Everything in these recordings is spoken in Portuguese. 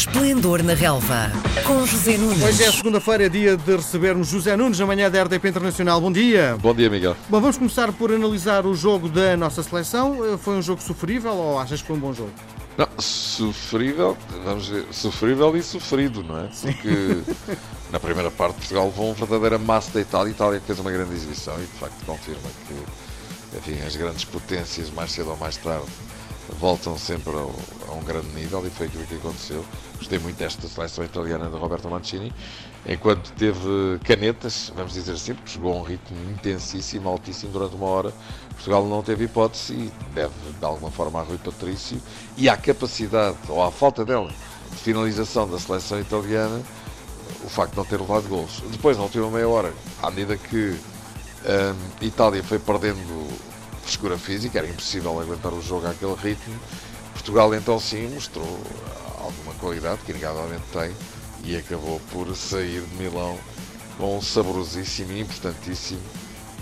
Esplendor na Relva, com José Nunes. Hoje é segunda-feira, dia de recebermos José Nunes na manhã da RDP Internacional. Bom dia. Bom dia, Miguel. Bom, vamos começar por analisar o jogo da nossa seleção. Eh, Foi um jogo sofrível ou achas que foi um bom jogo? Não, sofrível, vamos ver, sofrível e sofrido, não é? Porque na primeira parte Portugal levou uma verdadeira massa da Itália. A Itália fez uma grande exibição e de facto confirma que enfim, as grandes potências, mais cedo ou mais tarde, voltam sempre ao, a um grande nível e foi aquilo que aconteceu. Gostei muito desta seleção italiana de Roberto Mancini, enquanto teve canetas, vamos dizer assim, porque jogou a um ritmo intensíssimo, altíssimo durante uma hora. Portugal não teve hipótese e deve de alguma forma a Rui Patrício e à capacidade, ou à falta dela, de finalização da seleção italiana, o facto de não ter levado gols. Depois, na última meia hora, à medida que hum, a Itália foi perdendo frescura física, era impossível aguentar o jogo àquele ritmo. Portugal então sim mostrou alguma qualidade, que inegavelmente tem, e acabou por sair de Milão com um saborosíssimo e importantíssimo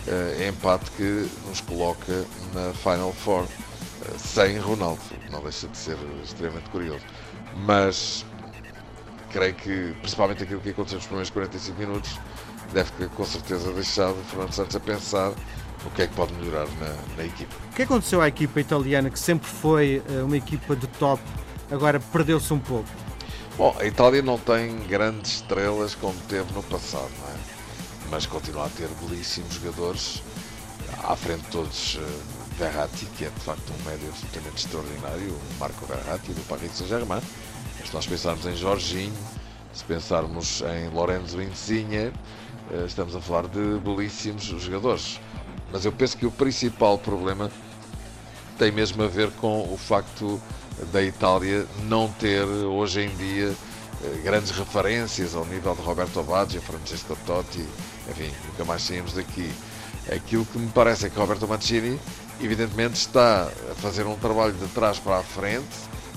eh, empate que nos coloca na Final Four eh, sem Ronaldo. Não deixa de ser extremamente curioso. Mas creio que, principalmente aquilo que aconteceu nos primeiros 45 minutos, deve ter com certeza deixado Fernando Santos a pensar o que é que pode melhorar na, na equipa. O que aconteceu à equipa italiana, que sempre foi eh, uma equipa de top, agora perdeu-se um pouco? Bom, a Itália não tem grandes estrelas como teve no passado, não é? Mas continua a ter belíssimos jogadores, à frente de todos eh, Verratti, que é de facto um médio absolutamente extraordinário, o Marco Verratti do Paris Saint-Germain. Mas se nós pensarmos em Jorginho, se pensarmos em Lorenzo Insigne, eh, estamos a falar de belíssimos jogadores. Mas eu penso que o principal problema tem mesmo a ver com o facto da Itália não ter hoje em dia eh, grandes referências ao nível de Roberto Baggio, Francesco Totti, enfim, nunca mais saímos daqui. Aquilo que me parece é que Roberto Mancini, evidentemente, está a fazer um trabalho de trás para a frente,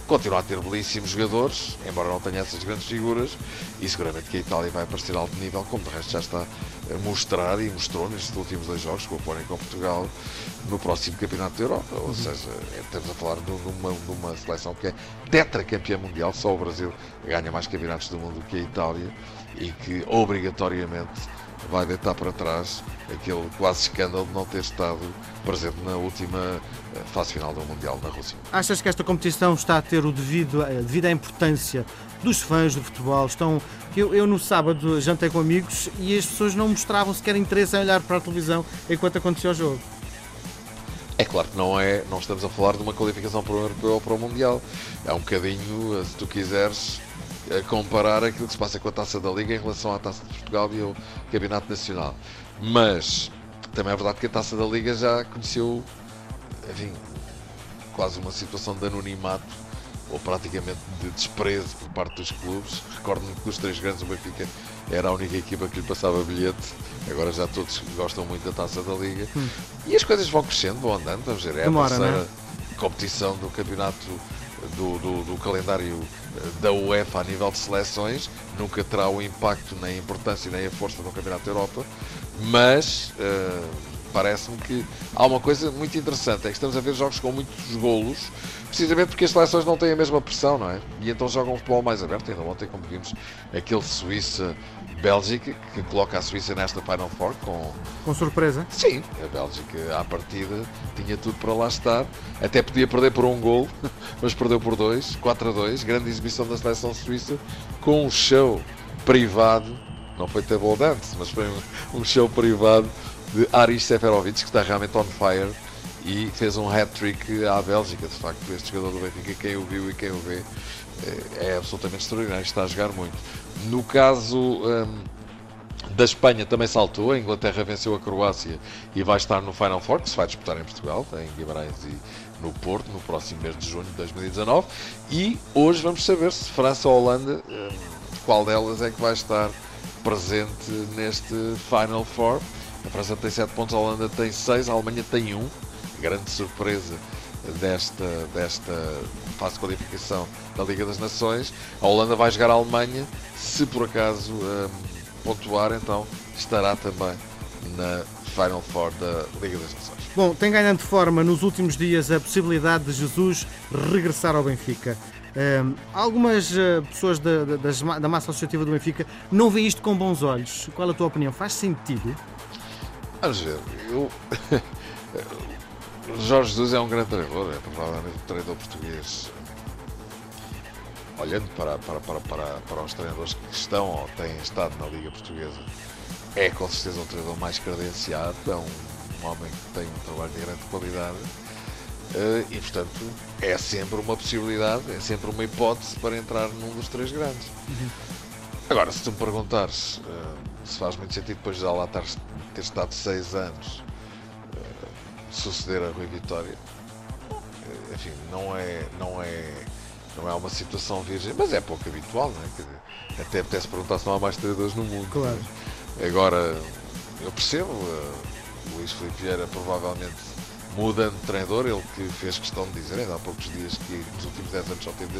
continua a ter belíssimos jogadores, embora não tenha essas grandes figuras, e seguramente que a Itália vai aparecer alto nível, como de resto já está a mostrar e mostrou nestes últimos dois jogos com o Pónei com Portugal no próximo Campeonato da Europa. Ou seja, estamos a falar de uma, de uma seleção que é tetracampeã mundial, só o Brasil ganha mais campeonatos do mundo do que a Itália e que obrigatoriamente vai deitar para trás aquele quase escândalo de não ter estado presente na última eh, fase final do Mundial na Rússia. Achas que esta competição está a ter o devido, a devida importância dos fãs do futebol? Estão, eu, eu no sábado jantei com amigos e as pessoas não mostravam sequer interesse em olhar para a televisão enquanto acontecia o jogo. É claro que não, é, não estamos a falar de uma qualificação para o Europeu ou para o Mundial. É um bocadinho, eh, se tu quiseres, a comparar aquilo que se passa com a Taça da Liga em relação à Taça de Portugal e ao Campeonato Nacional. Mas também é verdade que a Taça da Liga já conheceu, enfim, quase uma situação de anonimato ou praticamente de desprezo por parte dos clubes. Recordo-me que dos três grandes o Benfica era a única equipa que lhe passava bilhete. Agora já todos gostam muito da Taça da Liga. Hum. E as coisas vão crescendo, vão andando. Vamos ver, é Demora, a terceira é? competição do campeonato do, do, do calendário eh, da UEFA a nível de seleções. Nunca terá o impacto, nem a importância, nem a força do Campeonato da Europa. Mas eh, parece-me que há uma coisa muito interessante, é que estamos a ver jogos com muitos golos, precisamente porque as seleções não têm a mesma pressão, não é? E então jogam um futebol mais aberto, ainda ontem, como vimos, aquele Suíça-Bélgica, que coloca a Suíça nesta Final Four com, Com surpresa? Sim, a Bélgica à partida tinha tudo para lá estar. Até podia perder por um gol, mas perdeu por dois, 4 a 2. Grande exibição da seleção suíça com um show privado. Não foi table dance, mas foi um, um show privado de Aris Seferovic, que está realmente on fire e fez um hat-trick à Bélgica. De facto, este jogador do Benfica, quem o viu e quem o vê, é, é absolutamente extraordinário. Está a jogar muito. No caso. hum, da Espanha também saltou, a Inglaterra venceu a Croácia e vai estar no Final Four, que se vai disputar em Portugal, em Guimarães e no Porto, no próximo mês de junho de 2019. E hoje vamos saber se França ou Holanda, hum, qual delas é que vai estar presente neste Final Four. A França tem 7 pontos, a Holanda tem 6, a Alemanha tem 1. Grande surpresa desta, desta fase de qualificação da Liga das Nações. A Holanda vai jogar a Alemanha, se por acaso hum, pontuar, então estará também na Final Four da Liga das Nações. Bom, tem ganhando forma nos últimos dias a possibilidade de Jesus regressar ao Benfica. Um, algumas uh, pessoas da, da, da, massa associativa do Benfica não veem isto com bons olhos. Qual a tua opinião? Faz sentido? Vamos ver, eu. Jorge Jesus é um grande treinador, é provavelmente o treinador português. Olhando para, para, para, para, para os treinadores que estão ou têm estado na Liga Portuguesa, é com certeza o treinador mais credenciado, é um, um homem que tem um trabalho de grande qualidade uh, e, portanto, é sempre uma possibilidade, é sempre uma hipótese para entrar num dos três grandes. Uhum. Agora, se tu me perguntares uh, se faz muito sentido depois de lá estar, ter estado seis anos uh, suceder a Rui Vitória, enfim, não é, não é, não é uma situação virgem, mas é pouco habitual, não é? Dizer, até apetece perguntar se não há mais treinadores no mundo. Claro. Agora, eu percebo, uh, Luís Filipe Vieira provavelmente mudando de treinador, ele que fez questão de dizer ainda há poucos dias que nos últimos 10 anos só teve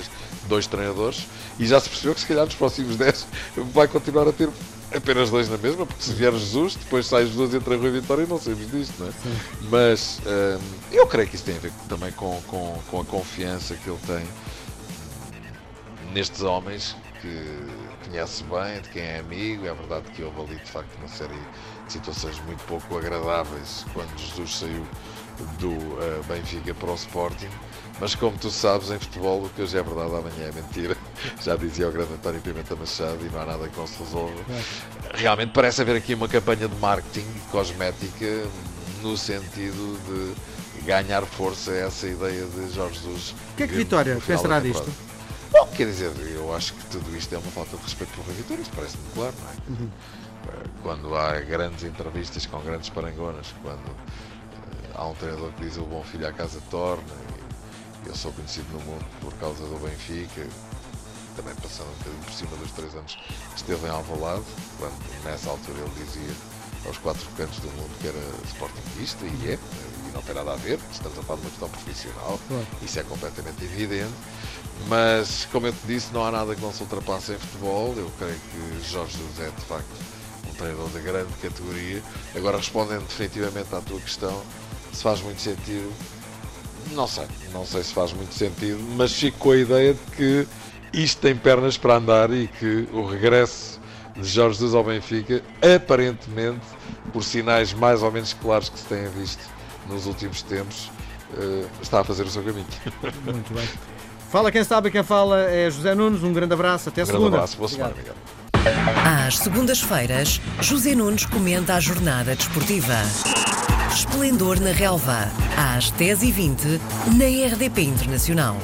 dois treinadores e já se percebeu que se calhar nos próximos 10 vai continuar a ter apenas dois na mesma, porque se vier Jesus, depois sai Jesus entre a Rui Vitória e não sabemos disto, não é? Sim. Mas um, eu creio que isso tem a ver também com, com, com a confiança que ele tem nestes homens que conhece bem, de quem é amigo. É verdade que houve ali de facto uma série de situações muito pouco agradáveis quando Jesus saiu do uh, Benfica para o Sporting. Mas como tu sabes, em futebol o que hoje é verdade, amanhã é mentira. Já dizia o grande António Pimenta Machado e não há nada que não se resolva. Realmente parece haver aqui uma campanha de marketing cosmética no sentido de ganhar força essa ideia de Jorge Jesus. O que é que Vitória pensará disto? Bom, quer dizer, eu acho que tudo isto é uma falta de respeito pelo Rui Vitória, isso parece-me claro, não é? Uhum. Quando há grandes entrevistas com grandes parangonas, quando há um treinador que diz o bom filho à casa torna, e eu sou conhecido no mundo por causa do Benfica, também passando um bocadinho por cima dos três anos que esteve em Alvalade, quando nessa altura ele dizia aos quatro cantos do mundo que era sportingista, e é, e não tem nada a ver, estamos a falar de uma questão profissional, isso é completamente evidente. Mas, como eu te disse, não há nada que não se ultrapasse em futebol. Eu creio que Jorge José é, de facto, um treinador de grande categoria. Agora, respondendo definitivamente à tua questão, se faz muito sentido, não sei. Não sei se faz muito sentido, mas fico com a ideia de que isto tem pernas para andar e que o regresso de Jorge Jesus ao Benfica, aparentemente, por sinais mais ou menos claros que se têm visto nos últimos tempos, eh, está a fazer o seu caminho. Muito bem. Fala quem sabe, quem fala é José Nunes. Um grande abraço, até um segunda. Um grande abraço, boa semana, Miguel. Às segundas-feiras, José Nunes comenta a jornada desportiva. Esplendor na Relva, às 10h20, na RDP Internacional.